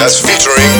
Vegas featuring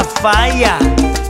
que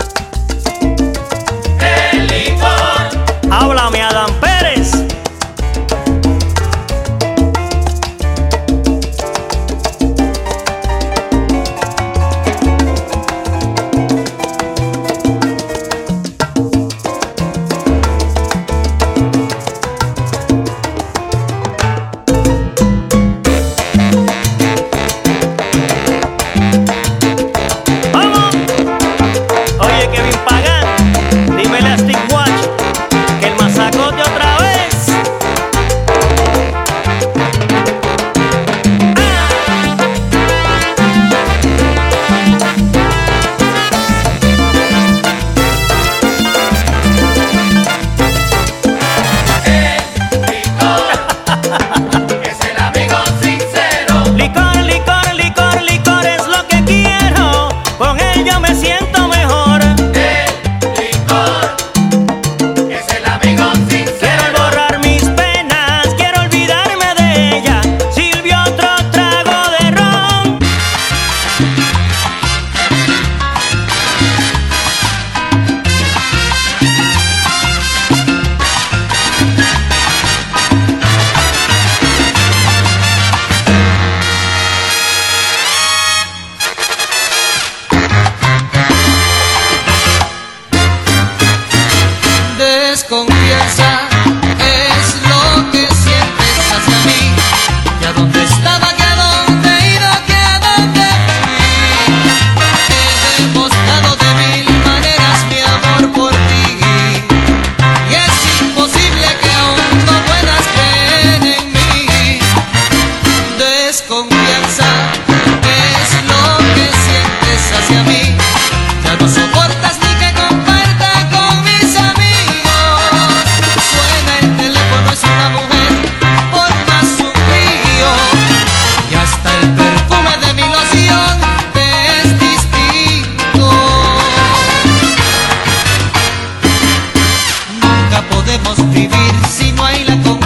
podemos vivir si no hay la comida?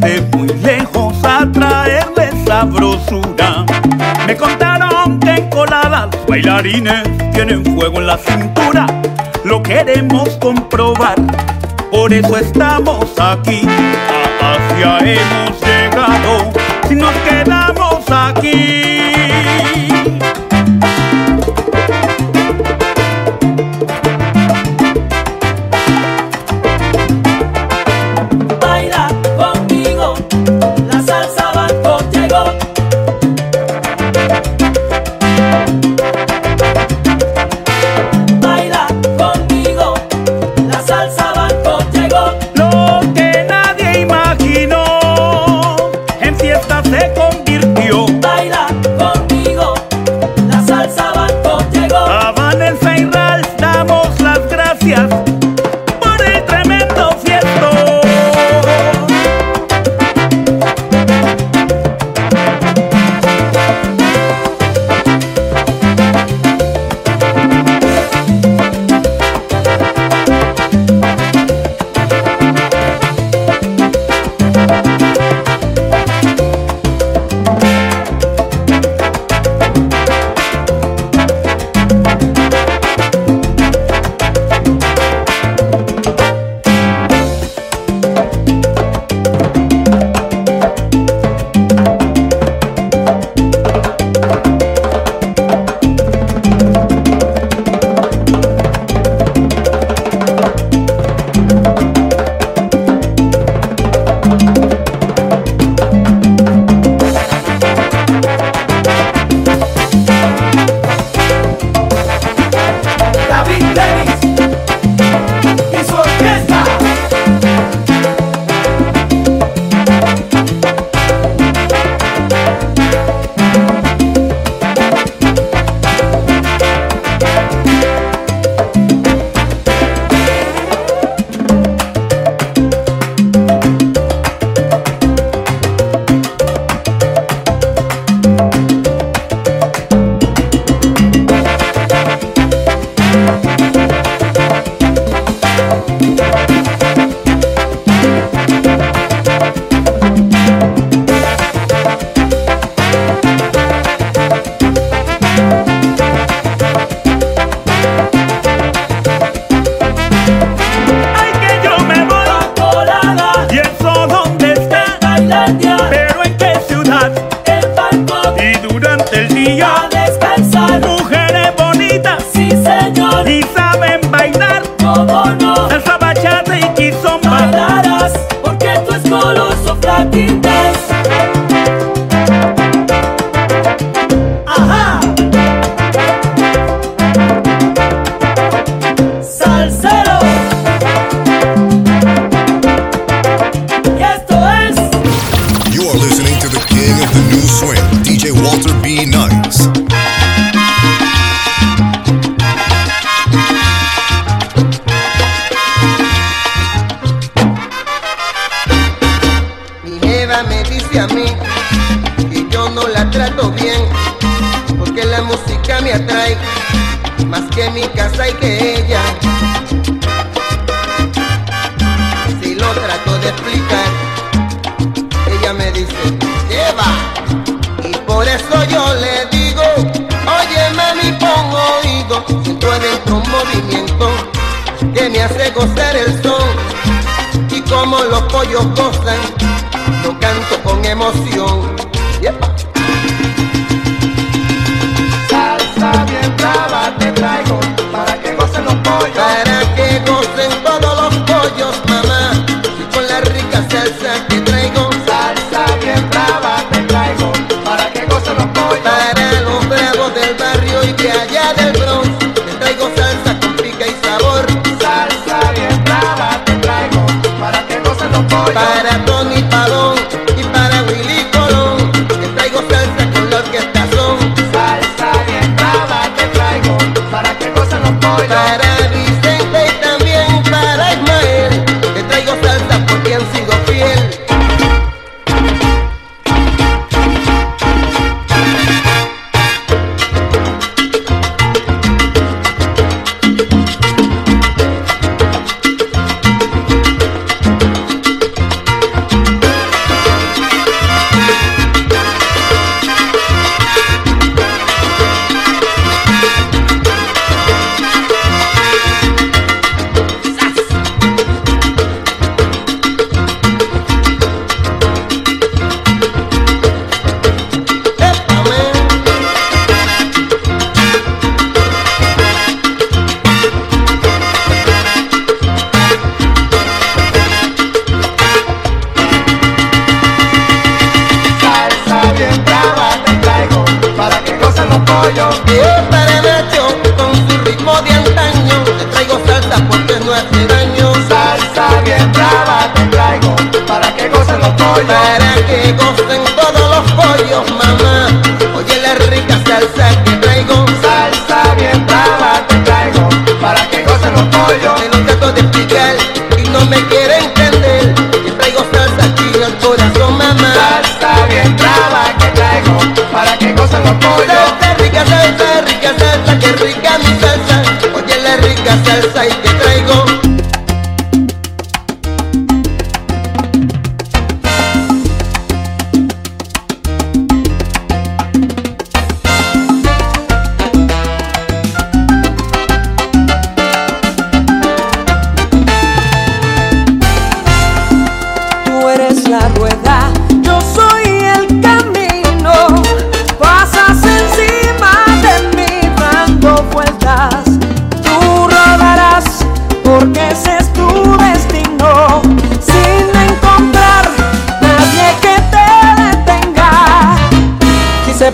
de muy lejos a traerles sabrosura. Me contaron que en coladas bailarines tienen fuego en la cintura. Lo queremos comprobar, por eso estamos aquí. A hemos llegado, si nos quedamos aquí. yo para Tony Palo. entrada que traigo para que gozan los pollos. Qué rica salsa, rica salsa, qué rica mi salsa. Oye, la rica salsa y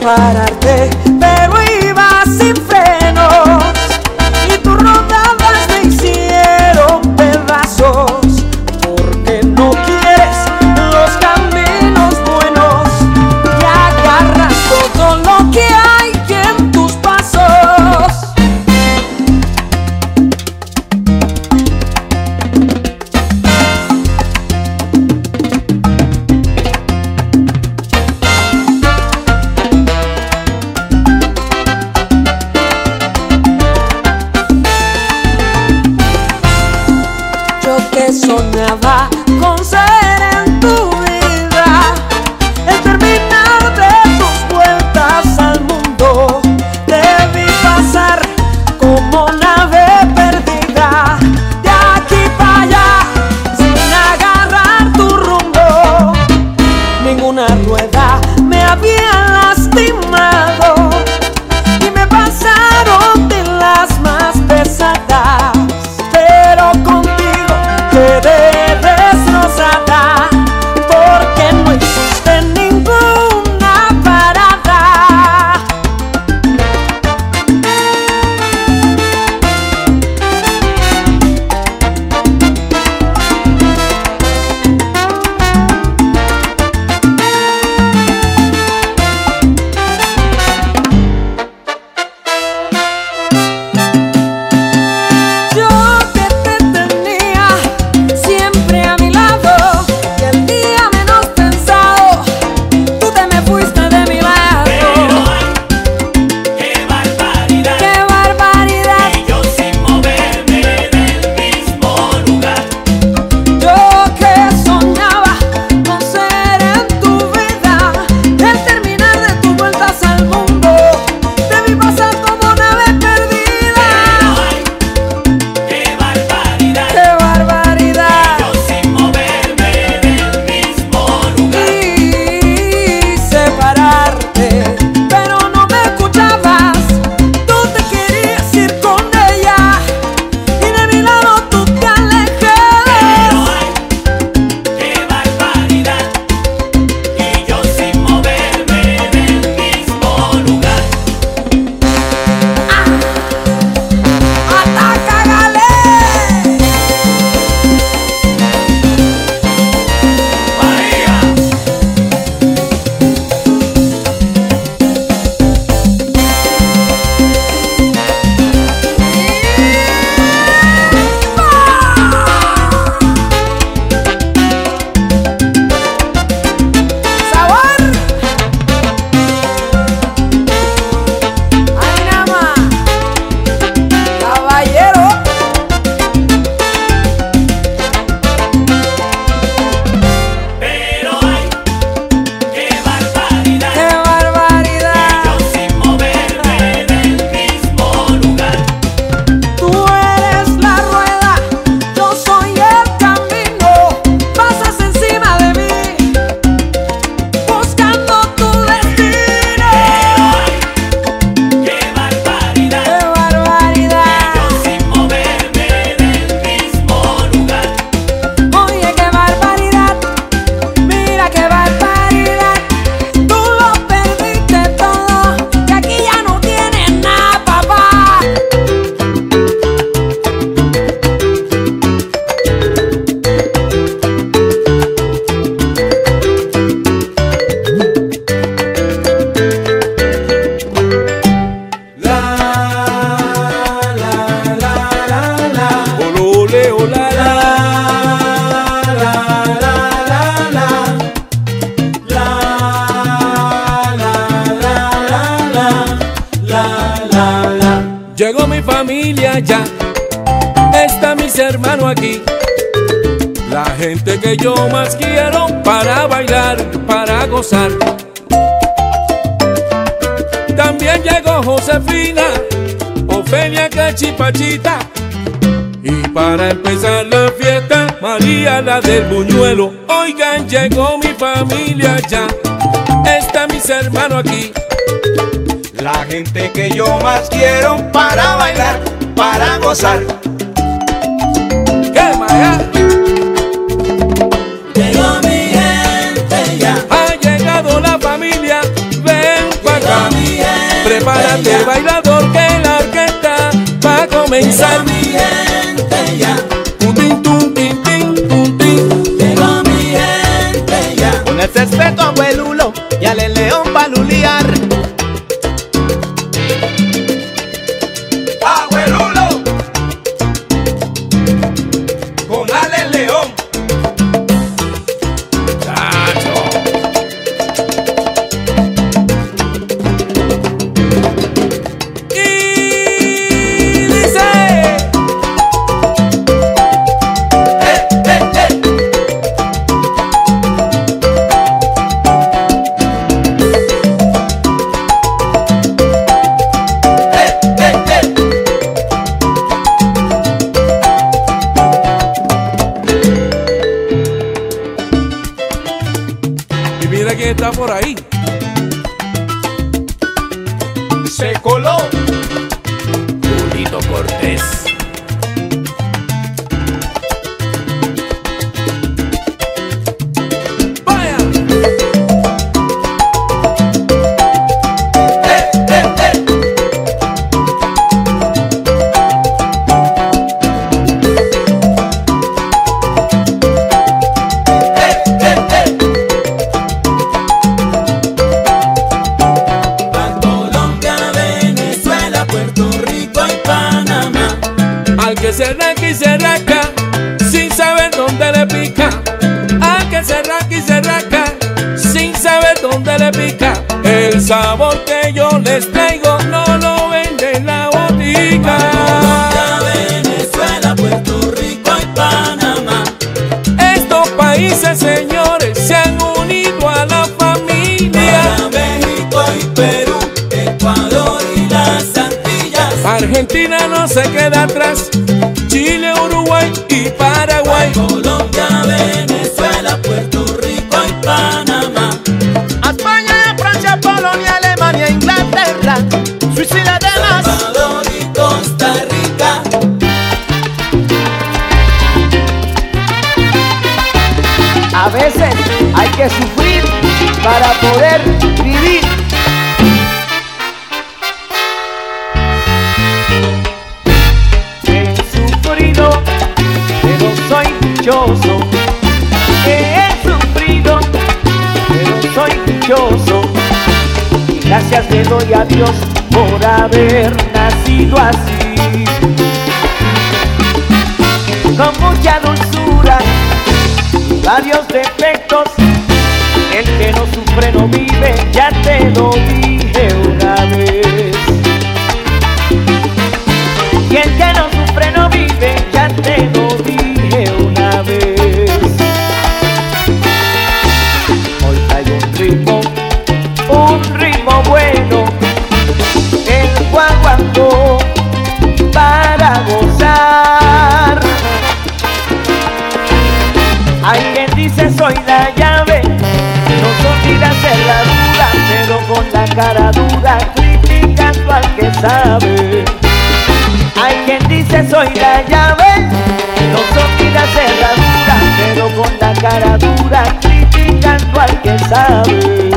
para una rueda. Que yo más quiero para bailar, para gozar. También llegó Josefina, Ofelia Cachipachita. Y para empezar la fiesta, María la del buñuelo. Oigan, llegó mi familia ya. Está mis hermanos aquí. La gente que yo más quiero para bailar, para gozar. ¿Qué Maya? Prepárate, bailador, que la orquesta va a comenzar. Llegó mi gente ya. Un tin, tun, tin, tin, tun, tin. Llegó mi gente ya. Con el respeto queda atrás. Chile, Uruguay y Paraguay. Colombia, Venezuela, Puerto Rico y Panamá. A España, a Francia, Polonia, Alemania, Inglaterra, Suiza y las demás. Salvador y Costa Rica. A veces hay que sufrir para poder vivir. Dichoso. He sufrido, pero soy dichoso. Gracias le doy a Dios por haber nacido así. Con mucha dulzura varios defectos. El que no sufre no vive, ya te lo dije una vez. Cara dura criticando al que sabe. Hay quien dice soy la llave, no hacer la dura, pero con la cara dura criticando al que sabe.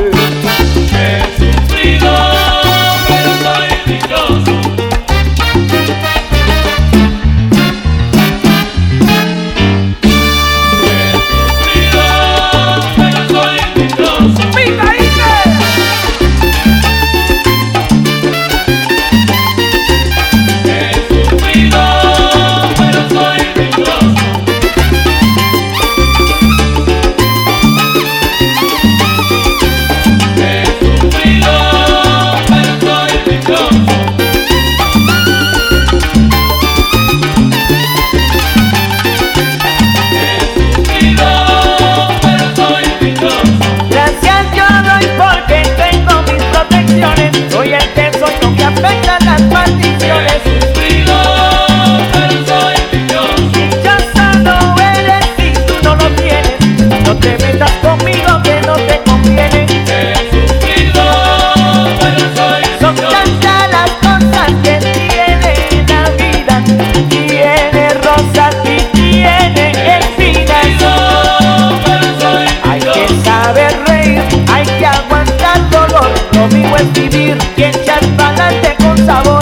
y echar pa'lante con sabor.